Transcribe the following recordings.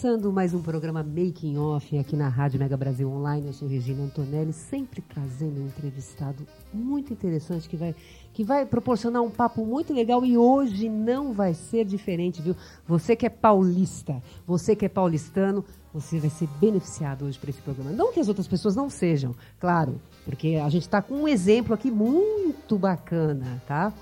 Começando mais um programa Making Off aqui na Rádio Mega Brasil Online. Eu sou Regina Antonelli, sempre trazendo um entrevistado muito interessante que vai, que vai proporcionar um papo muito legal e hoje não vai ser diferente, viu? Você que é paulista, você que é paulistano, você vai ser beneficiado hoje por esse programa. Não que as outras pessoas não sejam, claro, porque a gente está com um exemplo aqui muito bacana, tá?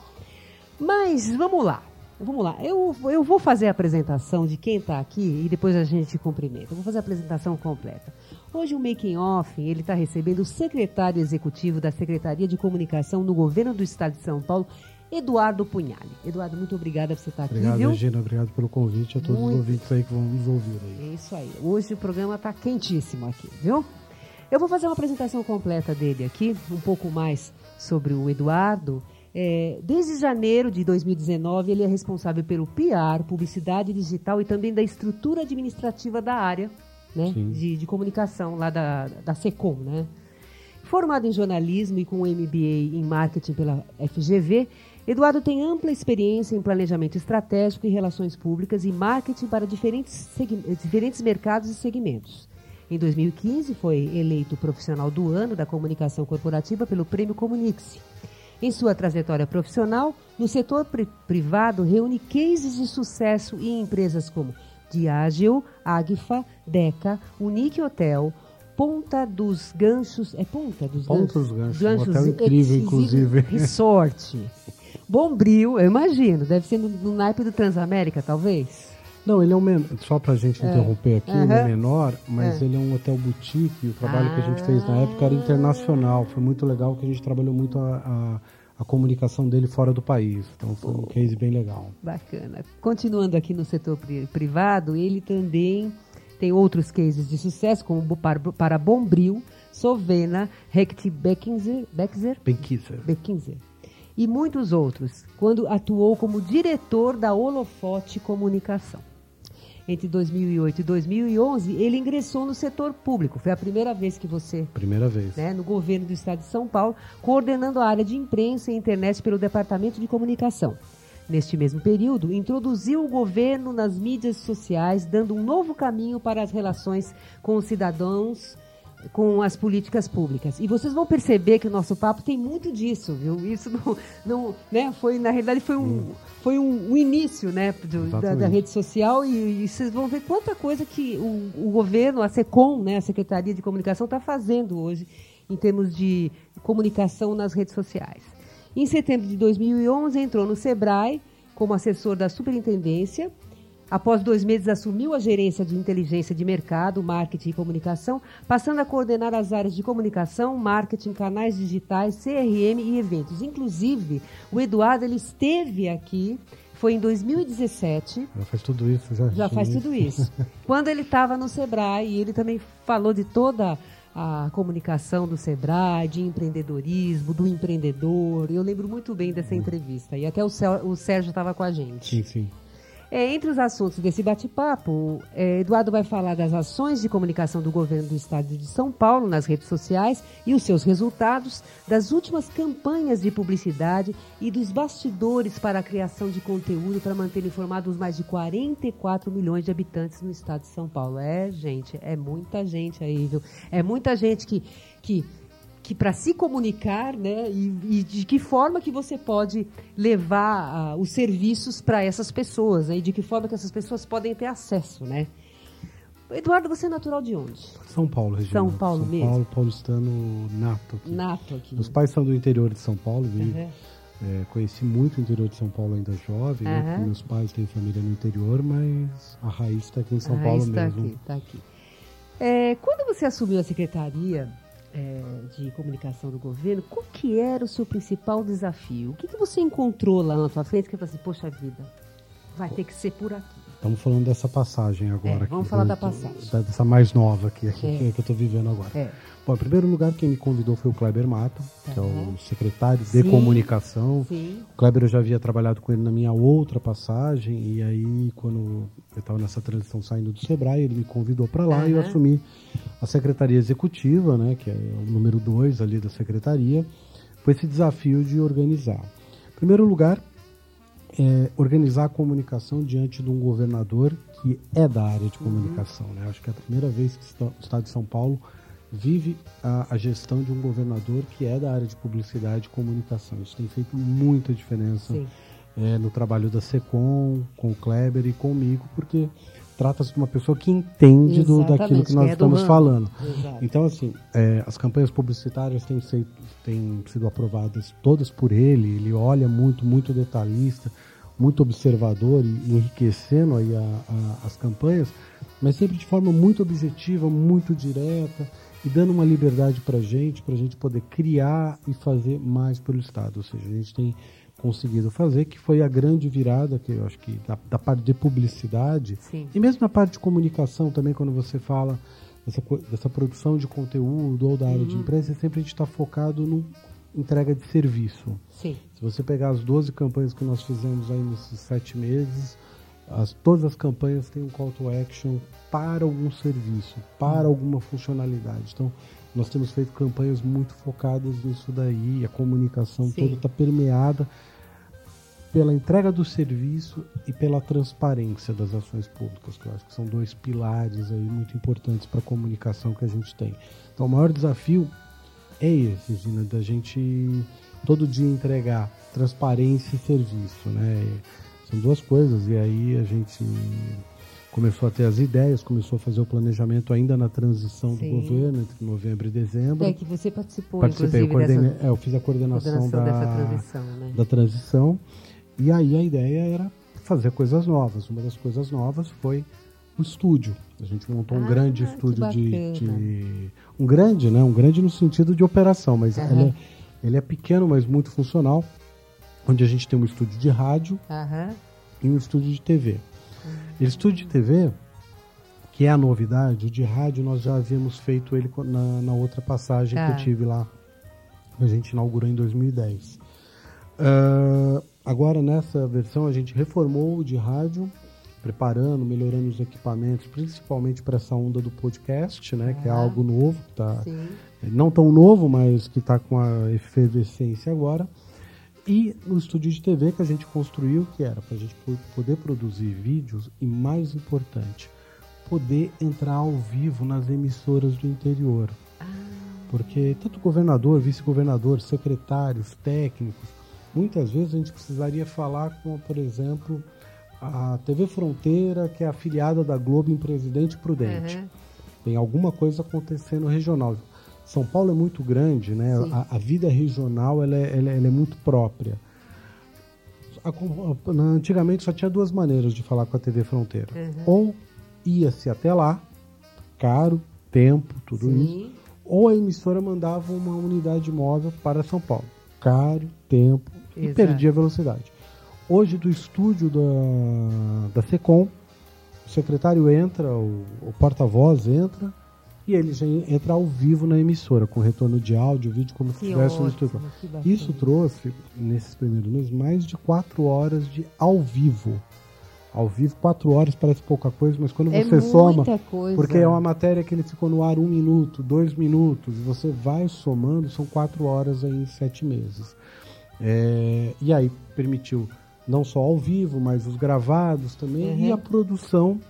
Mas vamos lá. Vamos lá, eu, eu vou fazer a apresentação de quem está aqui e depois a gente cumprimenta. Eu vou fazer a apresentação completa. Hoje o Making Off, ele está recebendo o secretário executivo da Secretaria de Comunicação no Governo do Estado de São Paulo, Eduardo Punhali. Eduardo, muito obrigada por você estar aqui, Obrigado? Regina. Obrigado pelo convite a todos Muito. os ouvintes aí que vão nos ouvir aí. É isso aí. Hoje o programa está quentíssimo aqui, viu? Eu vou fazer uma apresentação completa dele aqui, um pouco mais sobre o Eduardo. É, desde janeiro de 2019, ele é responsável pelo PR, publicidade digital e também da estrutura administrativa da área né, de, de comunicação lá da, da SECOM. Né? Formado em jornalismo e com MBA em marketing pela FGV, Eduardo tem ampla experiência em planejamento estratégico e relações públicas e marketing para diferentes, diferentes mercados e segmentos. Em 2015, foi eleito profissional do ano da comunicação corporativa pelo Prêmio Comunique-se. Em sua trajetória profissional, no setor pri- privado, reúne cases de sucesso em empresas como Diageo, Agfa, Deca, Unique Hotel, Ponta dos Ganchos, é Ponta dos Ponta Ganchos? dos Ganchos, um hotel incrível, inclusive. Resort. Bombril, eu imagino, deve ser no, no naipe do Transamérica, talvez. Não, ele é um men... só pra gente interromper aqui, ele é menor, mas É. ele é um hotel boutique e o trabalho que a gente fez na Ah. época era internacional. Foi muito legal que a gente trabalhou muito a, a, a comunicação dele fora do país. Então foi um case bem legal. Bacana. Continuando aqui no setor pri- privado, ele também tem outros cases de sucesso, como para, Bombril, Sovena, Rect Beckinzer. Beckinzer e muitos outros, quando atuou como diretor da Holofote Comunicação. Entre 2008 e 2011, ele ingressou no setor público. Foi a primeira vez que você Primeira vez. né, no governo do estado de São Paulo, coordenando a área de imprensa e internet pelo Departamento de Comunicação. Neste mesmo período, introduziu o governo nas mídias sociais, dando um novo caminho para as relações com os cidadãos, com as políticas públicas. E vocês vão perceber que o nosso papo tem muito disso, viu? Isso não, não né, foi na realidade foi um foi um, um início, né, do- da, da rede social e, e vocês vão ver quanta coisa que o, o governo, a SECOM, né, a Secretaria de Comunicação, está fazendo hoje em termos de comunicação nas redes sociais. Em setembro de 2011, entrou no SEBRAE como assessor da superintendência. Após dois meses, assumiu a gerência de inteligência de mercado, marketing e comunicação, passando a coordenar as áreas de comunicação, marketing, canais digitais, CRM e eventos. Inclusive, o Eduardo ele esteve aqui, foi em 2017, Já faz tudo isso, já. já faz tudo isso. Quando ele estava no Sebrae, ele também falou de toda a comunicação do Sebrae, de empreendedorismo, do empreendedor. Eu lembro muito bem dessa entrevista. E até o Sérgio estava com a gente. Sim, sim. É, entre os assuntos desse bate-papo, é, Eduardo vai falar das ações de comunicação do governo do estado de São Paulo nas redes sociais e os seus resultados, das últimas campanhas de publicidade e dos bastidores para a criação de conteúdo para manter informados os mais de 44 milhões de habitantes no estado de São Paulo. É, gente, é muita gente aí, viu? É muita gente que. que que para se comunicar, né, e, e de que forma que você pode levar ah, os serviços para essas pessoas, né, e de que forma que essas pessoas podem ter acesso, né? Eduardo, você é natural de onde? São Paulo, Regina. São Paulo São mesmo? Paulo, paulistano nato aqui. Nato aqui. Meus pais são do interior de São Paulo, vim, Uhum. é, conheci muito o interior de São Paulo ainda jovem, né, Aham. porque meus pais têm família no interior, mas a raiz está aqui em São Ah, Paulo está mesmo. aqui, está aqui. É, quando você assumiu a secretaria é, de comunicação do governo, qual que era o seu principal desafio? O que, que você encontrou lá na sua frente que você assim, poxa vida, Vai ter que ser por aqui. Estamos falando dessa passagem agora. É, vamos aqui, falar do- da passagem. da- dessa mais nova aqui, aqui É. que, eu estou vivendo agora. É. Bom, em primeiro lugar, quem me convidou foi o Kleber Mata, que é o secretário de Sim. comunicação. Sim. O Kleber eu já havia trabalhado com ele na minha outra passagem, e aí, quando eu estava nessa transição saindo do Sebrae, ele me convidou para lá e eu assumi a secretaria executiva, né, que é o número dois ali da secretaria, com esse desafio de organizar. Em primeiro lugar, é, organizar a comunicação diante de um governador que é da área de comunicação. Né? Acho que é a primeira vez que o Estado de São Paulo vive a, a gestão de um governador que é da área de publicidade e comunicação. Isso tem feito muita diferença é, no trabalho da SECOM, com o Kleber e comigo, porque trata-se de uma pessoa que entende do, daquilo que nós é estamos falando. Exato. Então, assim, é, as campanhas publicitárias têm, têm sido aprovadas todas por ele. Ele olha muito, muito detalhista, muito observador e enriquecendo aí a- a- as campanhas, mas sempre de forma muito objetiva, muito direta e dando uma liberdade para gente, para a gente poder criar e fazer mais pelo Estado. Ou seja, a gente tem conseguido fazer, que foi a grande virada, que eu acho que da, da parte de publicidade, Sim. e mesmo na parte de comunicação também, quando você fala dessa, dessa produção de conteúdo ou da área de imprensa, sempre a gente está focado no entrega de serviço. Sim. Se você pegar as 12 campanhas que nós fizemos aí nesses sete meses, as, todas as campanhas têm um call to action para algum serviço, para alguma funcionalidade. Então, nós temos feito campanhas muito focadas nisso daí, a comunicação Sim. toda está permeada pela entrega do serviço e pela transparência das ações públicas, que eu acho que são dois pilares aí muito importantes para a comunicação que a gente tem. Então, o maior desafio é esse, Gina, da gente todo dia entregar transparência e serviço, né? São duas coisas e aí a gente começou a ter as ideias, começou a fazer o planejamento ainda na transição Sim. do governo entre novembro e dezembro. É que você participou, Participei, inclusive, dessa é, eu fiz a coordenação, coordenação da, dessa transição, né? da transição. E aí a ideia era fazer coisas novas. Uma das coisas novas foi o estúdio. A gente montou um Ah, grande estúdio de, de- Um grande, né? Um grande no sentido de operação, mas Aham. ele, é, ele é pequeno, mas muito funcional. Onde a gente tem um estúdio de rádio Aham. e um estúdio de TV. O estúdio de TV, que é a novidade, o de rádio nós já havíamos feito ele na, na outra passagem Tá. que eu tive lá. A gente inaugurou em 2010. Ah, agora nessa versão a gente reformou o de rádio, preparando, melhorando os equipamentos, principalmente para essa onda do podcast, né? Que é Ah. algo novo, que tá, Sim. não tão novo, mas que está com a efervescência agora. E no estúdio de TV que a gente construiu, que era para a gente po- poder produzir vídeos e, mais importante, poder entrar ao vivo nas emissoras do interior. Porque tanto governador, vice-governador, secretários, técnicos, muitas vezes a gente precisaria falar com, por exemplo, a TV Fronteira, que é afiliada da Globo em Presidente Prudente Aham. tem alguma coisa acontecendo regional. São Paulo é muito grande, né? A, a vida regional ela é, ela é- ela é muito própria. A antigamente só tinha duas maneiras de falar com a TV Fronteira. Uhum. Ou ia-se até lá, caro, tempo, tudo isso. Sim. Ou a emissora mandava uma unidade móvel para São Paulo. Caro, tempo e Exato. perdia velocidade. Hoje, do estúdio da, da SECOM, o secretário entra, o, o porta-voz entra, e ele já entra ao vivo na emissora, com retorno de áudio, vídeo, como se Que estivesse no estúdio. Isso trouxe, nesses primeiros meses, mais de quatro horas de ao vivo. Ao vivo, quatro horas parece pouca coisa, mas quando É você soma, coisa. porque é uma matéria que ele ficou no ar um minuto, dois minutos, e você vai somando, são quatro horas aí em sete meses. É, e aí permitiu não só ao vivo, mas os gravados também, Uhum. e a produção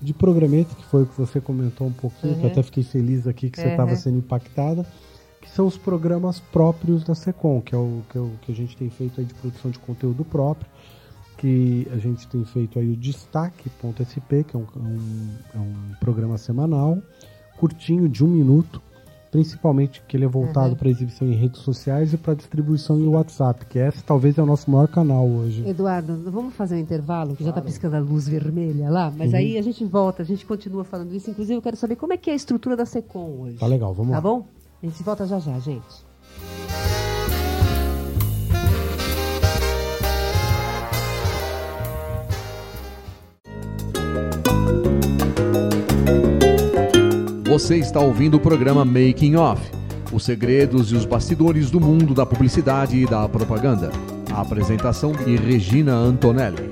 de programamento, que foi o que você comentou um pouquinho, que eu Uhum. até fiquei feliz aqui que você Uhum. estava sendo impactada, que são os programas próprios da Secom, que é o que, é o que a gente tem feito aí de produção de conteúdo próprio, que a gente tem feito aí o Destaque.sp, que é um, é um, é um programa semanal, curtinho, de um minuto, principalmente que ele é voltado Uhum. para exibição em redes sociais e para distribuição em WhatsApp, que esse talvez é o nosso maior canal hoje. Eduardo, vamos fazer um intervalo, que já está piscando a luz vermelha lá, mas Uhum. aí a gente volta, a gente continua falando isso. Inclusive, eu quero saber como é que é a estrutura da SECOM hoje. Tá legal, vamos Tá lá. bom? A gente volta já já, gente. Você está ouvindo o programa Making Off os segredos e os bastidores do mundo da publicidade e da propaganda. A apresentação de Regina Antonelli.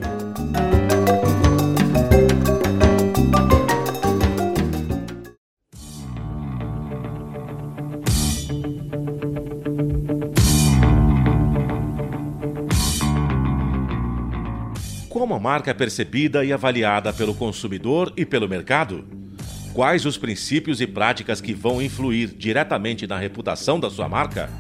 Como a marca é percebida e avaliada pelo consumidor e pelo mercado? Quais os princípios e práticas que vão influir diretamente na reputação da sua marca?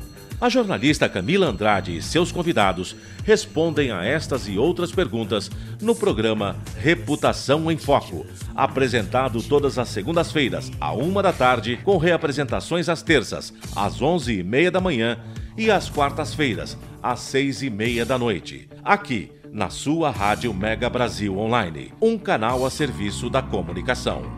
A jornalista Camila Andrade e seus convidados respondem a estas e outras perguntas no programa Reputação em Foco, apresentado todas as segundas-feiras, à uma da tarde, com reapresentações às terças, às onze e meia da manhã e às quartas-feiras, às seis e meia da noite, aqui na sua Rádio Mega Brasil Online, um canal a serviço da comunicação.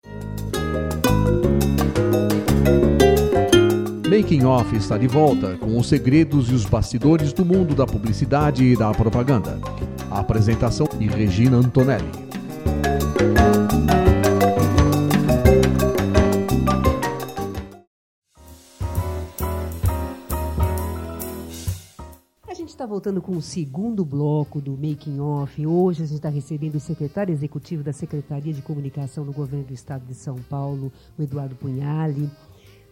Making Off está de volta com os segredos e os bastidores do mundo da publicidade e da propaganda. A apresentação de Regina Antonelli. A gente está voltando com o segundo bloco do Making Off. Hoje a gente está recebendo o secretário executivo da Secretaria de Comunicação do Governo do Estado de São Paulo, o Eduardo Punhali.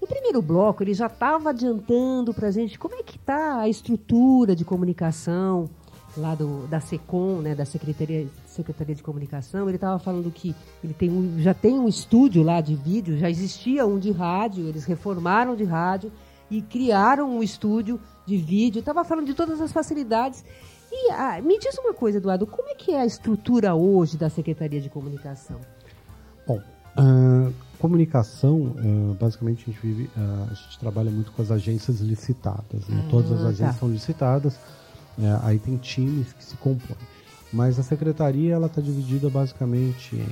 Primeiro bloco, ele já estava adiantando para a gente como é que está a estrutura de comunicação lá do, da SECOM, né, da Secretaria, Secretaria de Comunicação. Ele estava falando que ele tem um, já tem um estúdio lá de vídeo, já existia um de rádio, eles reformaram de rádio e criaram um estúdio de vídeo. Estava falando de todas as facilidades. E ah, me diz uma coisa, Eduardo, como é que é a estrutura hoje da Secretaria de Comunicação? Bom, uh, comunicação, uh, basicamente a gente, vive, uh, a gente trabalha muito com as agências licitadas. Né? Ah, Todas as agências tá. são licitadas, uh, aí tem times que se compõem. Mas a secretaria ela está dividida basicamente em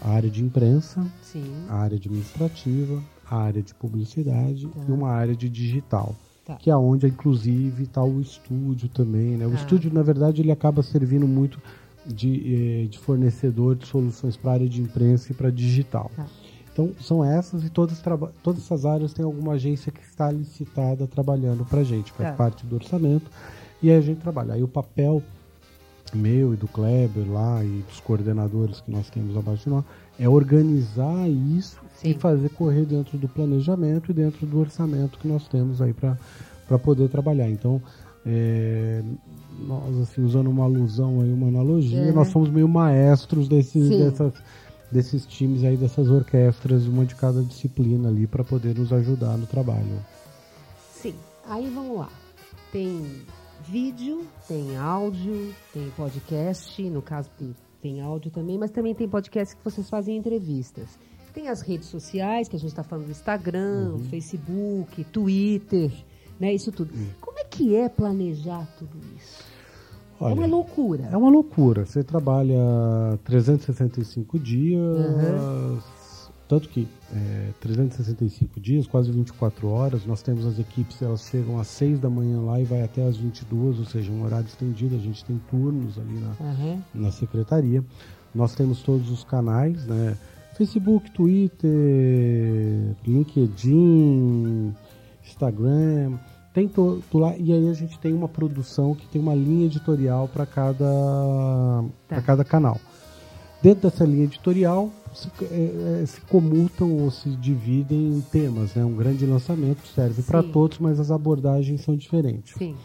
a área de imprensa, Sim. a área administrativa, a área de publicidade tá. e uma área de digital. Tá. Que é onde, inclusive, está o estúdio também. Né? O tá. estúdio, na verdade, ele acaba servindo muito de, eh, de fornecedor de soluções para a área de imprensa e para digital. Tá. Então, são essas e todas, todas essas áreas têm alguma agência que está licitada trabalhando para a gente, faz é. parte do orçamento, e aí a gente trabalha. Aí o papel meu e do Kleber lá e dos coordenadores que nós temos abaixo de nós é organizar isso Sim. e fazer correr dentro do planejamento e dentro do orçamento que nós temos aí para poder trabalhar. Então, é, nós assim, usando uma alusão aí, uma analogia, é. nós somos meio maestros desses, dessas desses times aí, dessas orquestras, uma de cada disciplina ali, para poder nos ajudar no trabalho. Sim, aí vamos lá. Tem vídeo, tem áudio, tem podcast, no caso tem áudio também, mas também tem podcast que vocês fazem entrevistas. Tem as redes sociais, que a gente está falando do Instagram, uhum. Facebook, Twitter, né? Isso tudo. Uhum. Como é que é planejar tudo isso? Olha, é uma loucura. É uma loucura. Você trabalha 365 dias, uhum. tanto que é, 365 dias, quase 24 horas. Nós temos as equipes, elas chegam às 6 da manhã lá e vai até às 22, ou seja, um horário estendido. A gente tem turnos ali na, uhum. na secretaria. Nós temos todos os canais, né? Facebook, Twitter, LinkedIn, Instagram tem to, to lá, e aí a gente tem uma produção que tem uma linha editorial para cada, tá. cada canal. Dentro dessa linha editorial se, é, é, se, comutam ou se dividem em temas. Né? Um grande lançamento serve para todos, mas as abordagens são diferentes. Sim.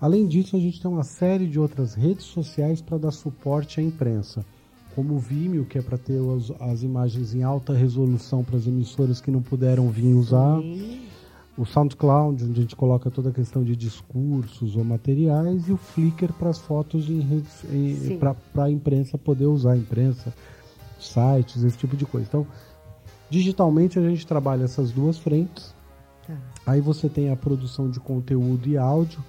Além disso, a gente tem uma série de outras redes sociais para dar suporte à imprensa, como o Vimeo, que é para ter as, as, imagens em alta resolução para as emissoras que não puderam vir usar. Sim o SoundCloud, onde a gente coloca toda a questão de discursos ou materiais, e o Flickr para as fotos para a imprensa poder usar a imprensa, sites, esse tipo de coisa. Então, digitalmente a gente trabalha essas duas frentes. Tá. Aí você tem a produção de conteúdo e áudio,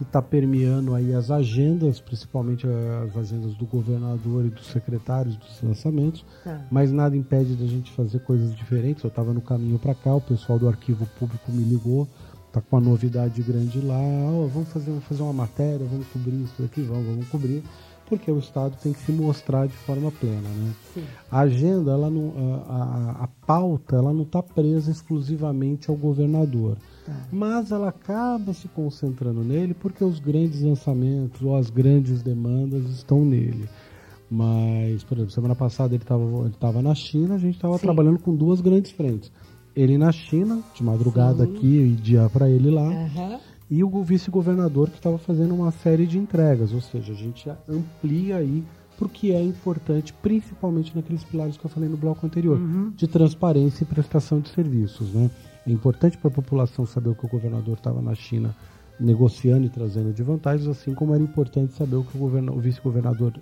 que está permeando aí as agendas, principalmente as agendas do governador e dos secretários dos lançamentos, tá. mas nada impede da gente fazer coisas diferentes. Eu estava no caminho para cá, o pessoal do arquivo público me ligou, tá com uma novidade grande lá, oh, vamos fazer, vamos fazer uma matéria, vamos cobrir isso aqui, vamos, vamos cobrir, porque o Estado tem que se mostrar de forma plena, né? Sim. A agenda, ela não, a, a, a pauta, ela não está presa exclusivamente ao governador. Mas ela acaba se concentrando nele porque os grandes lançamentos ou as grandes demandas estão nele. Mas, por exemplo, semana passada ele estava ele tava na China, a gente estava trabalhando com duas grandes frentes. Ele na China, de madrugada Sim. aqui e dia para ele lá. Uhum. E o vice-governador que estava fazendo uma série de entregas, ou seja, a gente amplia aí porque é importante, principalmente naqueles pilares que eu falei no bloco anterior, uhum. de transparência e prestação de serviços, né? É importante para a população saber o que o governador estava na China negociando e trazendo de vantagens, assim como era importante saber o que o, o vice-governador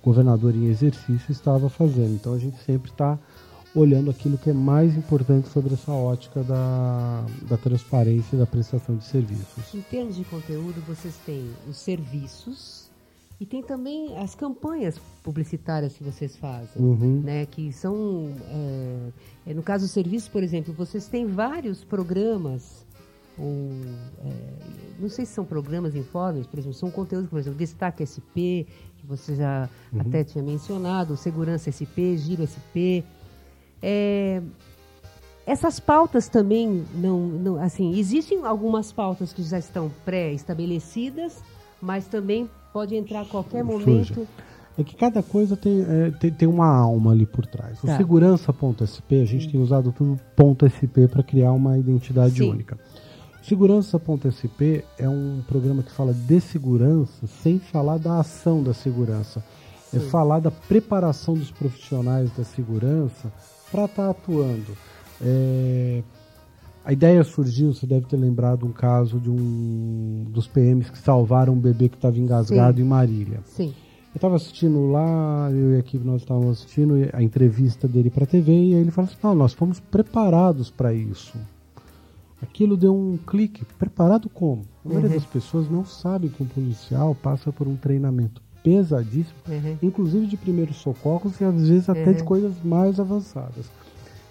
governador em exercício estava fazendo. Então a gente sempre está olhando aquilo que é mais importante sobre essa ótica da, da transparência e da prestação de serviços. Em termos de conteúdo, vocês têm os serviços e tem também as campanhas publicitárias que vocês fazem, uhum. né? Que são, é, no caso do serviço, por exemplo, vocês têm vários programas ou é, não sei se são programas informes, por exemplo, são conteúdos, por exemplo, Destaque SP, que você já uhum. até tinha mencionado, Segurança SP, Giro SP. É, essas pautas também não, não, assim, existem algumas pautas que já estão pré-estabelecidas, mas também Pode entrar a qualquer momento. É que cada coisa tem, é, tem, tem, uma alma ali por trás. Tá. O segurança.sp, a gente tem usado tudo .sp para criar uma identidade Sim. única. Segurança.sp é um programa que fala de segurança sem falar da ação da segurança. É Sim. É falar da preparação dos profissionais da segurança para estar tá atuando. É, a ideia surgiu, você deve ter lembrado um caso de um dos PMs que salvaram um bebê que estava engasgado Sim. em Marília. Sim. Eu estava assistindo lá, eu e a equipe nós estávamos assistindo a entrevista dele para a TV e aí ele falou assim: "Não, nós fomos preparados para isso". Aquilo deu um clique. Preparado como? A maioria uhum. das pessoas não sabe que um policial passa por um treinamento pesadíssimo, uhum. inclusive de primeiros socorros e às vezes até uhum. de coisas mais avançadas.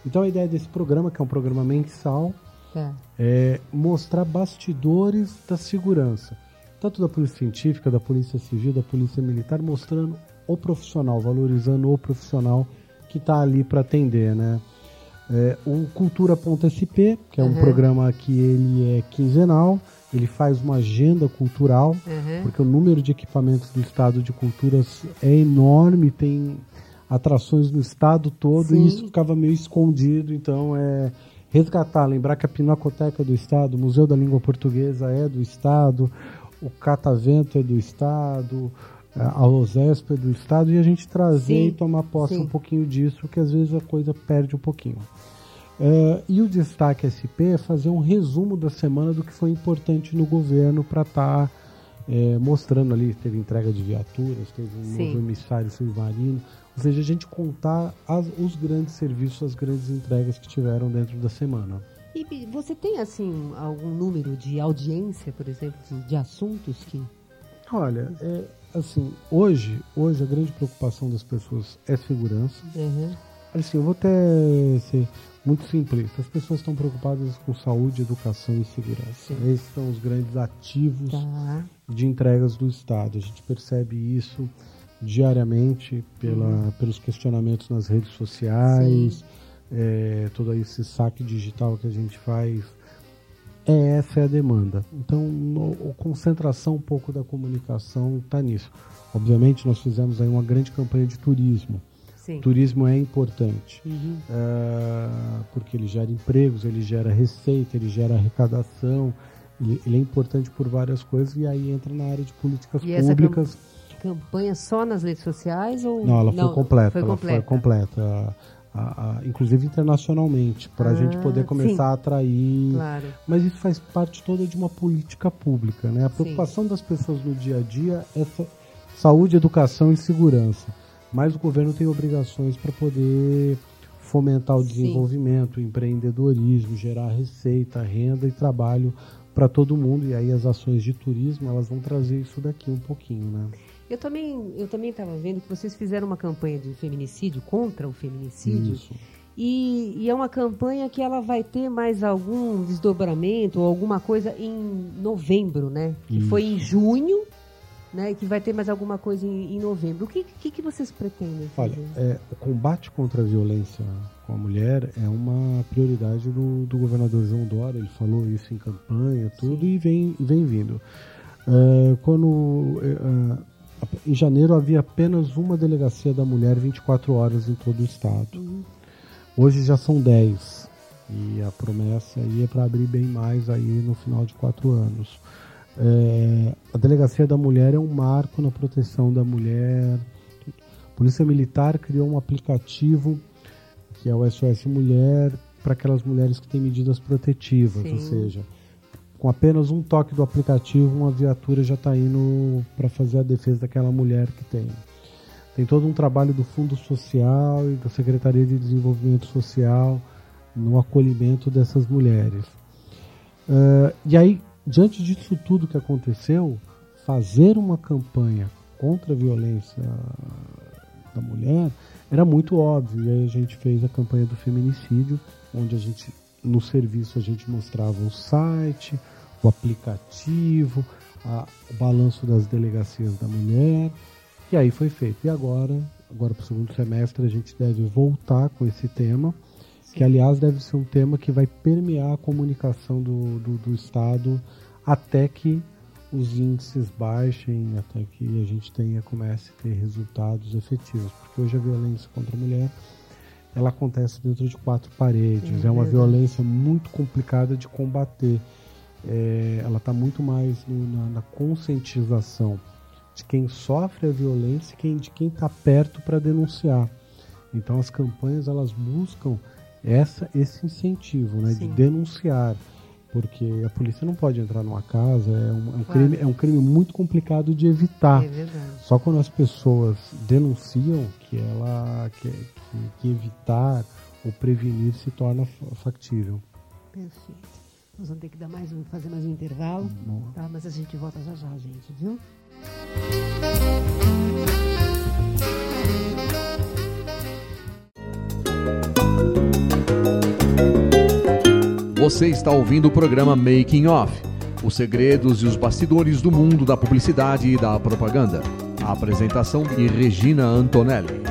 Então a ideia desse programa, que é um programa mensal, é, é mostrar bastidores da segurança, tanto da polícia científica, da polícia civil, da polícia militar, mostrando o profissional, valorizando o profissional que está ali para atender, né? É, o Cultura.sp, que é um uhum. programa que ele é quinzenal, ele faz uma agenda cultural, uhum. porque o número de equipamentos do Estado de Culturas é enorme, tem atrações no estado todo Sim. e isso ficava meio escondido. Então, é resgatar, lembrar que a Pinacoteca é do Estado, o Museu da Língua Portuguesa é do Estado, o Catavento é do Estado, a OSESP é do Estado, e a gente trazer Sim. e tomar posse Sim. um pouquinho disso, que às vezes a coisa perde um pouquinho. Uh, e o destaque SP é fazer um resumo da semana do que foi importante no governo para estar tá, é, mostrando ali. Teve entrega de viaturas, teve um Sim. novo emissário submarino, ou seja, a gente contar as, os grandes serviços, as grandes entregas que tiveram dentro da semana. E você tem, assim, algum número de audiência, por exemplo, de, assuntos que... Olha, é, assim, hoje, hoje a grande preocupação das pessoas é segurança. Uhum. Assim, eu vou até ser muito simplista. As pessoas estão preocupadas com saúde, educação e segurança. Sim. Esses são os grandes ativos tá. de entregas do Estado. A gente percebe isso diariamente pela, uhum. pelos questionamentos nas redes sociais, é, todo esse saque digital que a gente faz. É essa é a demanda. Então, no, a concentração um pouco da comunicação está nisso. Obviamente, nós fizemos aí uma grande campanha de turismo. Sim. Turismo é importante, uhum. uh, porque ele gera empregos, ele gera receita, ele gera arrecadação, ele, ele, é importante por várias coisas e aí entra na área de políticas e públicas. Essa campanha só nas redes sociais ou não? Ela foi completa. Foi ela completa. foi completa. a, a, inclusive internacionalmente, para a ah, gente poder começar sim. a atrair. Claro. Mas isso faz parte toda de uma política pública, né? A preocupação sim. das pessoas no dia a dia é saúde, educação e segurança. Mas o governo tem obrigações para poder fomentar o desenvolvimento, sim. o empreendedorismo, gerar receita, renda e trabalho para todo mundo. E aí as ações de turismo elas vão trazer isso daqui um pouquinho, né? Eu também eu também estava vendo que vocês fizeram uma campanha de feminicídio contra o feminicídio. Isso. E, e, é uma campanha que ela vai ter mais algum desdobramento ou alguma coisa em novembro, né? Que Isso. foi em junho, né? E que vai ter mais alguma coisa em, em novembro. O que, que, que, vocês pretendem fazer? Olha, é, o combate contra a violência com a mulher é uma prioridade do, do governador João Dória. Ele falou isso em campanha, tudo, Sim. e vem, vem vindo. É, quando é, em janeiro havia apenas uma delegacia da mulher 24 horas em todo o estado. Uhum. Hoje já são 10. E a promessa aí é para abrir bem mais aí no final de quatro anos. É, a delegacia da mulher é um marco na proteção da mulher. A Polícia Militar criou um aplicativo que é o SOS Mulher para aquelas mulheres que têm medidas protetivas, Sim. ou seja, com apenas um toque do aplicativo, uma viatura já está indo para fazer a defesa daquela mulher que tem. Tem todo um trabalho do Fundo Social e da Secretaria de Desenvolvimento Social no acolhimento dessas mulheres. Uh, e aí, diante disso tudo que aconteceu, fazer uma campanha contra a violência da mulher era muito óbvio. E aí a gente fez a campanha do feminicídio, onde a gente no serviço a gente mostrava o site, o aplicativo, a, o balanço das delegacias da mulher. E aí foi feito. E agora, agora para o segundo semestre, a gente deve voltar com esse tema, Sim. que aliás deve ser um tema que vai permear a comunicação do, do, do Estado até que os índices baixem, até que a gente tenha, comece a ter resultados efetivos. Porque hoje a violência contra a mulher ela acontece dentro de quatro paredes. É, é uma violência muito complicada de combater. É, ela está muito mais no, na, na, conscientização de quem sofre a violência e de quem está perto para denunciar. Então as campanhas elas buscam essa, esse incentivo né, de denunciar porque a polícia não pode entrar numa casa, é um, é um claro. crime, é um crime muito complicado de evitar. É Só quando as pessoas denunciam que ela que, que, que evitar ou prevenir se torna factível. Perfeito. Nós vamos ter que dar mais um, fazer mais um intervalo, tá? Mas a gente volta já já, gente, viu? Você está ouvindo o programa Making Off os segredos e os bastidores do mundo da publicidade e da propaganda. A apresentação de Regina Antonelli.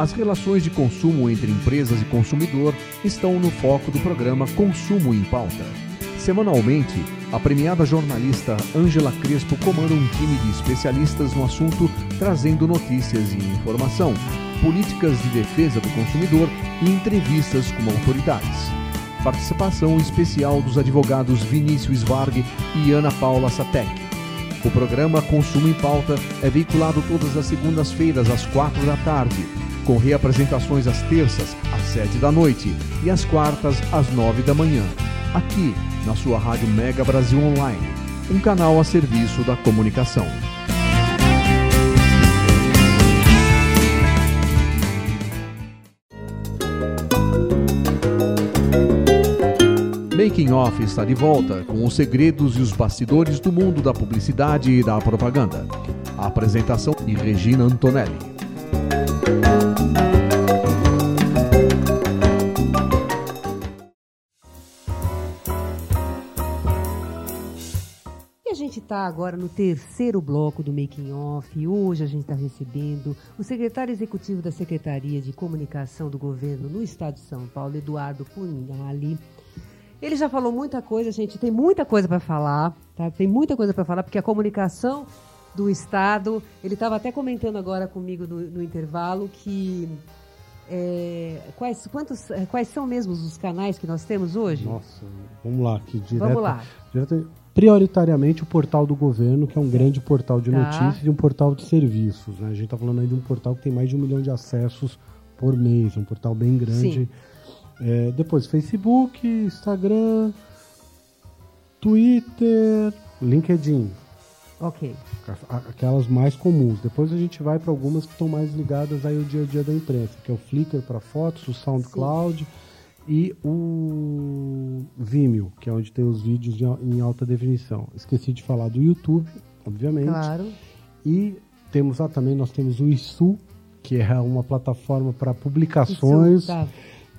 As relações de consumo entre empresas e consumidor estão no foco do programa Consumo em Pauta. Semanalmente, a premiada jornalista Ângela Crespo comanda um time de especialistas no assunto, trazendo notícias e informação, políticas de defesa do consumidor e entrevistas com autoridades. Participação especial dos advogados Vinícius Varg e Ana Paula Satek. O programa Consumo em Pauta é veiculado todas as segundas-feiras às quatro da tarde com reapresentações às terças, às sete da noite e às quartas, às nove da manhã, aqui na sua Rádio Mega Brasil Online, um canal a serviço da comunicação. Making Off está de volta com os segredos e os bastidores do mundo da publicidade e da propaganda. A apresentação de Regina Antonelli a gente está agora no terceiro bloco do Making Off. Hoje a gente está recebendo o secretário executivo da Secretaria de Comunicação do Governo no Estado de São Paulo, Eduardo Punhali. Ele já falou muita coisa, gente. Tem muita coisa para falar, tá? Tem muita coisa para falar porque a comunicação do Estado. Ele estava até comentando agora comigo no, no intervalo que é, quais, quantos, é, quais são mesmo os canais que nós temos hoje? Nossa, vamos lá aqui direto. Vamos lá. Direto, prioritariamente o portal do governo, que é um grande portal de Tá. notícias e um portal de serviços. Né? A gente está falando aí de um portal que tem mais de um milhão de acessos por mês, um portal bem grande. É, depois Facebook, Instagram, Twitter, LinkedIn, Ok. Aquelas mais comuns. Depois a gente vai para algumas que estão mais ligadas aí ao dia a dia da imprensa, que é o Flickr para fotos, o SoundCloud e o Vimeo, que é onde tem os vídeos em alta definição. Esqueci de falar do YouTube, obviamente. Claro. E temos lá também, nós temos o ISU, que é uma plataforma para publicações Isso, tá.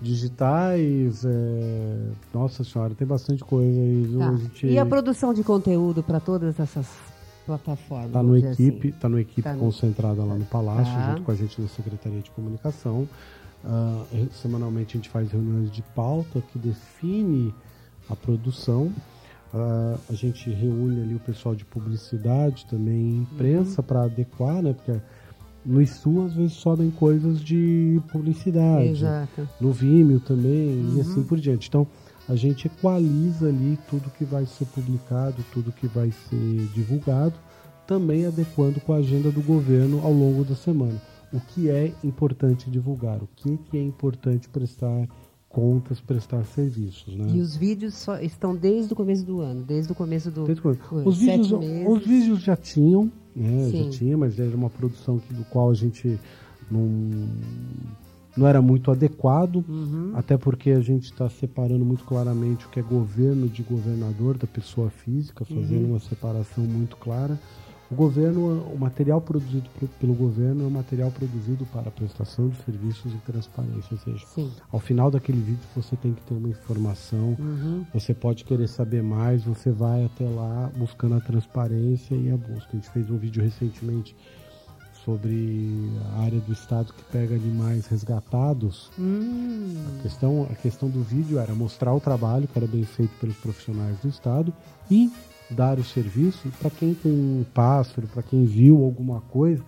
digitais. é, Nossa senhora, tem bastante coisa aí. Tá. Gente... E a produção de conteúdo para todas essas plataformas? Tá no dizer equipe, assim? tá no equipe Tá no- concentrada lá no Palácio, Tá. junto com a gente da Secretaria de Comunicação. Ah, semanalmente a gente faz reuniões de pauta que define a produção. Ah, a gente reúne ali o pessoal de publicidade, também imprensa para adequar, né? Porque no ISU às vezes sobem coisas de publicidade Exato. no Vimeo também Uhum. e assim por diante. Então a gente equaliza ali tudo que vai ser publicado, tudo que vai ser divulgado, também adequando com a agenda do governo ao longo da semana. O que é importante divulgar, o que, que é importante prestar contas, prestar serviços. Né? E os vídeos só estão desde o começo do ano, desde o começo do. Foi, Os sete vídeos, os vídeos já tinham, né? Já tinha, mas era uma produção que, do qual a gente não, não era muito adequado, Uhum. até porque a gente está separando muito claramente o que é governo de governador da pessoa física, fazendo Uhum. uma separação muito clara. O governo, o material produzido pro- pelo governo é um material produzido para prestação de serviços e transparência, ou seja, Sim. ao final daquele vídeo você tem que ter uma informação, Uhum. você pode querer saber mais, você vai até lá buscando a transparência e a busca. A gente fez um vídeo recentemente sobre a área do estado que pega animais resgatados. Hum, A questão, a questão do vídeo era mostrar o trabalho que era bem feito pelos profissionais do estado e dar o serviço para quem tem um pássaro, para quem viu alguma coisa,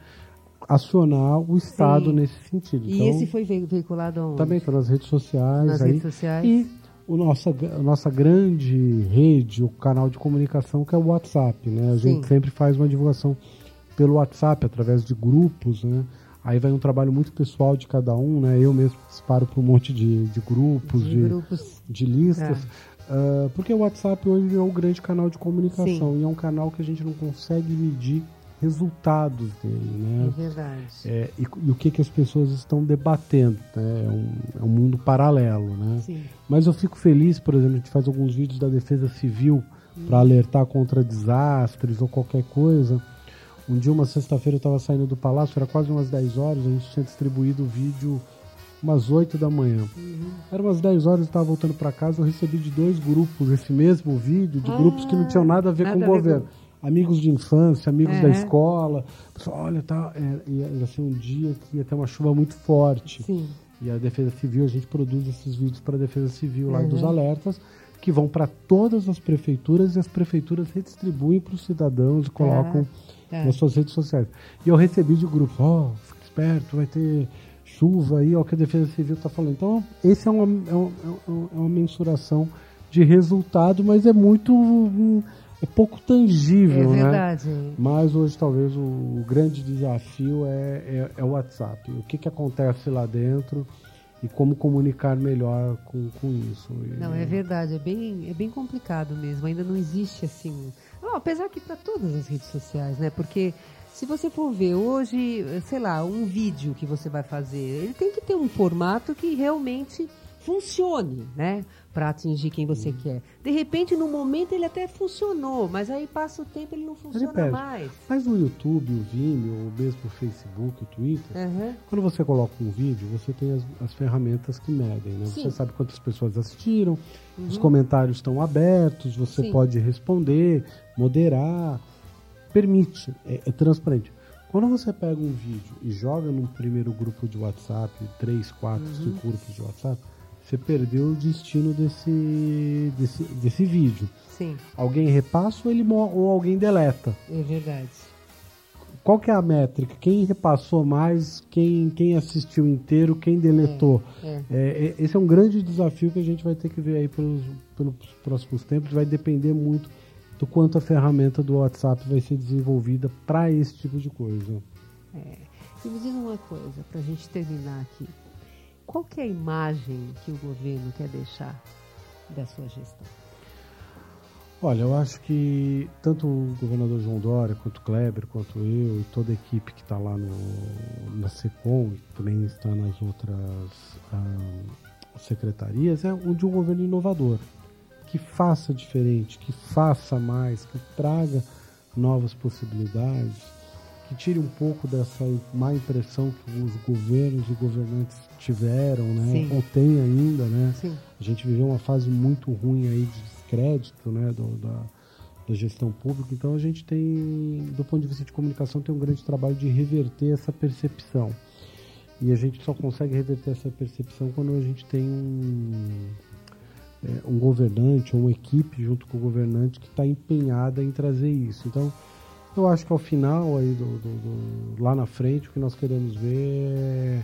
acionar o estado Sim. nesse sentido. E Então, esse foi ve- veiculado aonde? também nas redes sociais. nas aí. redes sociais. E o nossa, a nossa grande rede, o canal de comunicação, que é o WhatsApp, né? A gente Sim. sempre faz uma divulgação pelo WhatsApp, através de grupos, né? Aí vai um trabalho muito pessoal de cada um, né? Eu mesmo disparo para um monte de, de grupos, de de, grupos. de listas. Ah, porque o WhatsApp hoje é o grande canal de comunicação Sim. e é um canal que a gente não consegue medir resultados dele, É né? verdade. É, e, e o que, que as pessoas estão debatendo, né? É um, é um mundo paralelo, né? Sim. Mas eu fico feliz, por exemplo, a gente faz alguns vídeos da Defesa Civil para alertar contra desastres ou qualquer coisa. Um dia, uma sexta-feira, eu estava saindo do palácio, era quase umas 10 horas, a gente tinha distribuído o vídeo umas 8 da manhã. Era umas 10 horas, eu estava voltando para casa, eu recebi de dois grupos esse mesmo vídeo, de grupos que não tinham nada a ver nada com a o ver governo. Amigos de infância, amigos da Uhum. escola. Pessoal, olha, tá, é, ia, ser um dia que ia ter uma chuva muito forte. Sim. E a Defesa Civil, a gente produz esses vídeos para a Defesa Civil lá Uhum. dos alertas, que vão para todas as prefeituras e as prefeituras redistribuem para os cidadãos e colocam tá. nas suas redes sociais. E eu recebi de grupo, ó, fica esperto, vai ter chuva aí, ó, o que a Defesa Civil está falando. Então, esse é uma, é, um- é um- é uma mensuração de resultado, mas é muito. hum, é pouco É tangível, né? verdade. Mas hoje talvez o, o grande desafio é, é, é o WhatsApp. O que, que acontece lá dentro e como comunicar melhor com, com isso. Não, é verdade, é bem, é bem complicado mesmo. Ainda não existe assim. Apesar que para todas as redes sociais, né? Porque se você for ver hoje, sei lá, um vídeo que você vai fazer, ele tem que ter um formato que realmente funcione, né? Para atingir quem você Uhum. quer. De repente, no momento, ele até funcionou, mas aí passa o tempo ele não Ele funciona perde. mais. Mas o YouTube, o Vimeo, ou mesmo o Facebook, o Twitter, Aham. quando você coloca um vídeo, você tem as, as ferramentas que medem, né? Sim. Uhum. Você sabe quantas pessoas assistiram, os comentários estão abertos, você Sim. pode responder, moderar, permite, é, é transparente. Quando você pega um vídeo e joga num primeiro grupo de WhatsApp, três, quatro, Uhum. cinco grupos de WhatsApp, você perdeu o destino desse, desse, desse vídeo. Sim, Alguém repassa ou, ele, ou alguém deleta. é verdade. Qual que é a métrica? Quem repassou mais, quem, quem assistiu inteiro, quem deletou? é. É, é, esse é um grande desafio que a gente vai ter que ver aí pelos, pelos próximos tempos. Vai depender muito do quanto a ferramenta do WhatsApp vai ser desenvolvida para esse tipo de coisa. E me diz uma coisa, para a gente terminar aqui. Qual que é a imagem que o governo quer deixar da sua gestão? Olha, eu acho que tanto o governador João Dória, quanto o Kleber, quanto eu e toda a equipe que está lá no, na SECOM, e também está nas outras ah, secretarias, é um de um governo inovador, que faça diferente, que faça mais, que traga novas possibilidades, que tire um pouco dessa má impressão que os governos e governantes tiveram, né? Sim. Ou têm ainda, né? Sim. A gente viveu uma fase muito ruim aí de descrédito, né, do- da, da gestão pública. Então a gente tem, do ponto de vista de comunicação, tem um grande trabalho de reverter essa percepção. E a gente só consegue reverter essa percepção quando a gente tem um, é, um governante ou uma equipe junto com o governante que está empenhada em trazer isso. Então, eu acho que ao final, aí do, do- do- lá na frente, o que nós queremos ver é,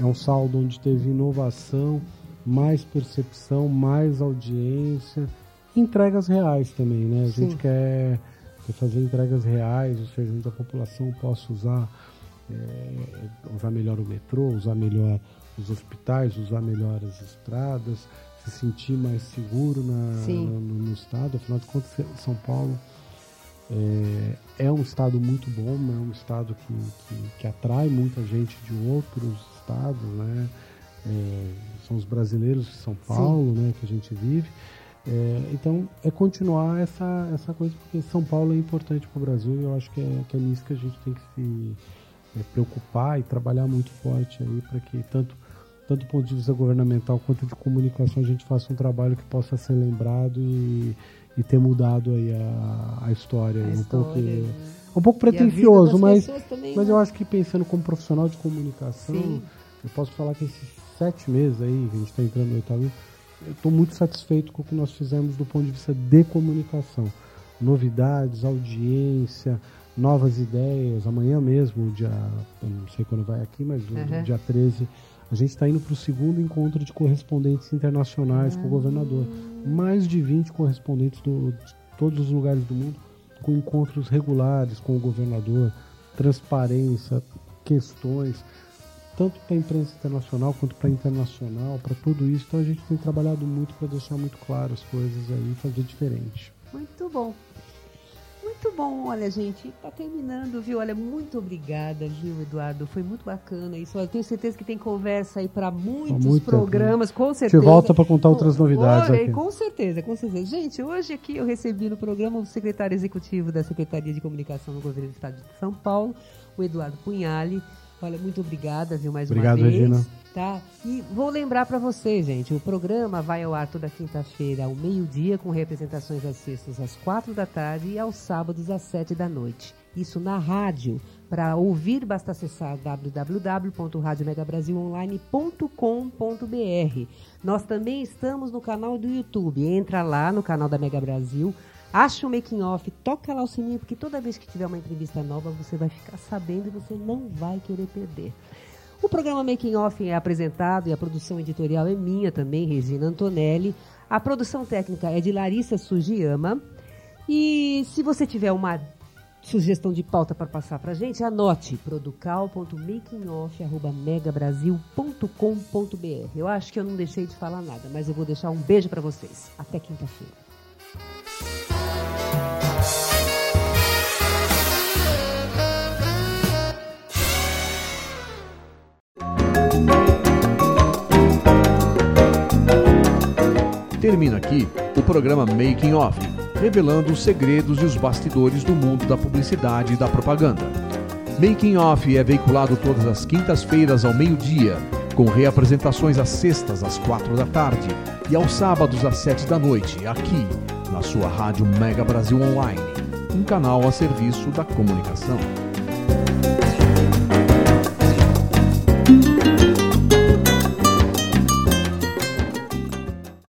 é um saldo onde teve inovação, mais percepção, mais audiência, entregas reais também, né? A Sim. gente quer, quer fazer entregas reais, ou seja, onde a população possa usar, é, usar melhor o metrô, usar melhor os hospitais, usar melhor as estradas, se sentir mais seguro na, no, no estado. Afinal de contas, São Paulo é, é um estado muito bom, é um estado que, que, que atrai muita gente de outros estados, né? É, são os brasileiros de São Paulo, né, que a gente vive. É, então, é continuar essa, essa coisa, porque São Paulo é importante para o Brasil e eu acho que é, que é nisso que a gente tem que se é, preocupar e trabalhar muito forte aí para que tanto tanto do ponto de vista governamental quanto de comunicação a gente faça um trabalho que possa ser lembrado e, e ter mudado aí a, a história. A um pouco, história, né? um pouco a vida pretencioso, mas, também, mas né? eu acho que pensando como profissional de comunicação, Sim. eu posso falar que esses sete meses aí, que a gente está entrando no oitavo, eu estou muito satisfeito com o que nós fizemos do ponto de vista de comunicação. Novidades, audiência, novas ideias. Amanhã mesmo, dia, eu não sei quando vai aqui, mas Uhum. dia 13, a gente está indo para o segundo encontro de correspondentes internacionais com o governador. Mais de 20 correspondentes do, de todos os lugares do mundo, com encontros regulares com o governador, transparência, questões, tanto para a imprensa internacional quanto para a internacional, para tudo isso. Então a gente tem trabalhado muito para deixar muito claro as coisas aí fazer diferente. Muito bom. Muito bom, olha, gente, tá terminando, viu? Olha, muito obrigada, viu, Eduardo? Foi muito bacana isso. Eu tenho certeza que tem conversa aí para muitos muito tempo, programas, com A gente certeza. volta para contar outras Com- novidades olha, aqui. Com certeza, com certeza. Gente, hoje aqui eu recebi no programa o secretário executivo da Secretaria de Comunicação do Governo do Estado de São Paulo, o Eduardo Punhali. Olha, muito obrigada, viu, mais Obrigado, uma vez. Regina. Tá? E vou lembrar para vocês, gente, o programa vai ao ar toda quinta-feira ao meio-dia, com representações às sextas às quatro da tarde e aos sábados às sete da noite. Isso na rádio. Para ouvir, basta acessar www.radiomegabrasilonline.com.br. Nós também estamos no canal do YouTube. Entra lá no canal da Mega Brasil, acha o making off, toca lá o sininho, porque toda vez que tiver uma entrevista nova, você vai ficar sabendo e você não vai querer perder. O programa Making Off é apresentado e a produção editorial é minha também, Regina Antonelli. A produção técnica é de Larissa Sugiyama. E se você tiver uma sugestão de pauta para passar para a gente, anote producal.makingoff.megabrasil.com.br. Eu acho que eu não deixei de falar nada, mas eu vou deixar um beijo para vocês. Até quinta-feira. Termina aqui o programa Making Off, revelando os segredos e os bastidores do mundo da publicidade e da propaganda. Making Off é veiculado todas as quintas-feiras ao meio-dia, com reapresentações às sextas às quatro da tarde e aos sábados às sete da noite, aqui na sua rádio Mega Brasil Online, um canal a serviço da comunicação.